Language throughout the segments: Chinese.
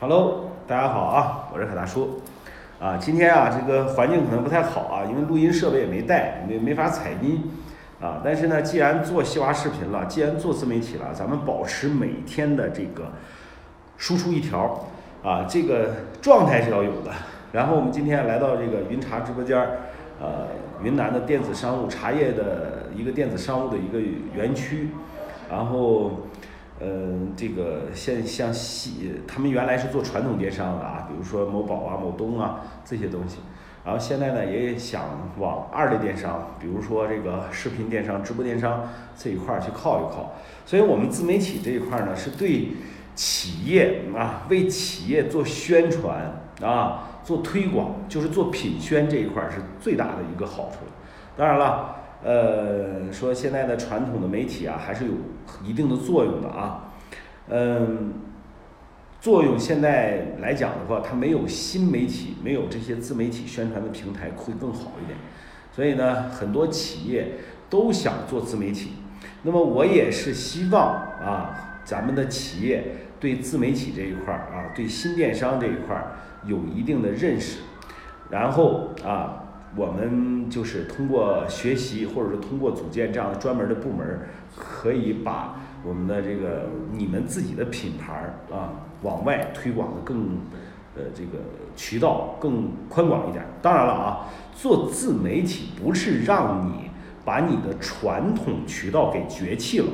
Hello，大家好啊，我是海大叔。啊，今天啊，这个环境可能不太好啊，因为录音设备也没带，没没法采音啊。但是呢，既然做西瓜视频了，既然做自媒体了，咱们保持每天的这个输出一条啊，这个状态是要有的。然后我们今天来到这个云茶直播间儿，呃，云南的电子商务茶叶的一个电子商务的一个园区，然后。嗯，这个现像西，他们原来是做传统电商的啊，比如说某宝啊、某东啊这些东西，然后现在呢也想往二类电商，比如说这个视频电商、直播电商这一块儿去靠一靠。所以我们自媒体这一块儿呢，是对企业啊，为企业做宣传啊、做推广，就是做品宣这一块儿是最大的一个好处。当然了。呃，说现在的传统的媒体啊，还是有一定的作用的啊。嗯，作用现在来讲的话，它没有新媒体、没有这些自媒体宣传的平台会更好一点。所以呢，很多企业都想做自媒体。那么我也是希望啊，咱们的企业对自媒体这一块儿啊，对新电商这一块儿有一定的认识，然后啊。我们就是通过学习，或者是通过组建这样的专门的部门，可以把我们的这个你们自己的品牌啊往外推广的更呃这个渠道更宽广一点。当然了啊，做自媒体不是让你把你的传统渠道给绝弃了，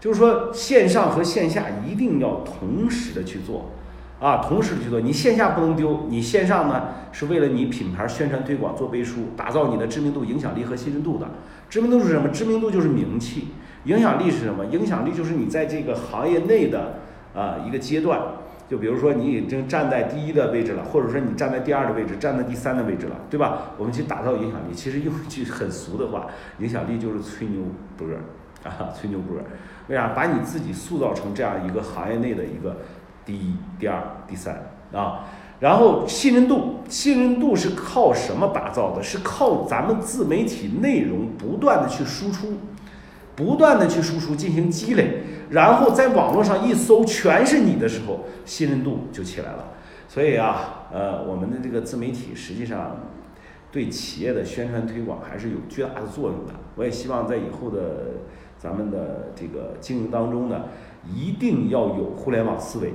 就是说线上和线下一定要同时的去做。啊，同时去做，你线下不能丢，你线上呢是为了你品牌宣传推广做背书，打造你的知名度、影响力和信任度的。知名度是什么？知名度就是名气。影响力是什么？影响力就是你在这个行业内的啊一个阶段，就比如说你已经站在第一的位置了，或者说你站在第二的位置，站在第三的位置了，对吧？我们去打造影响力，其实用一句很俗的话，影响力就是吹牛波儿啊，吹牛波儿。为啥？把你自己塑造成这样一个行业内的一个。第一、第二、第三啊，然后信任度，信任度是靠什么打造的？是靠咱们自媒体内容不断的去输出，不断的去输出进行积累，然后在网络上一搜全是你的时候，信任度就起来了。所以啊，呃，我们的这个自媒体实际上对企业的宣传推广还是有巨大的作用的。我也希望在以后的咱们的这个经营当中呢，一定要有互联网思维。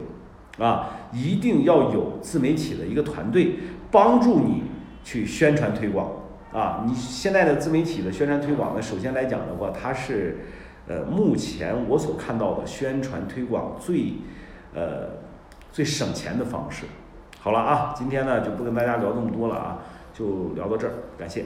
啊，一定要有自媒体的一个团队帮助你去宣传推广啊！你现在的自媒体的宣传推广呢，首先来讲的话，它是呃目前我所看到的宣传推广最呃最省钱的方式。好了啊，今天呢就不跟大家聊这么多了啊，就聊到这儿，感谢。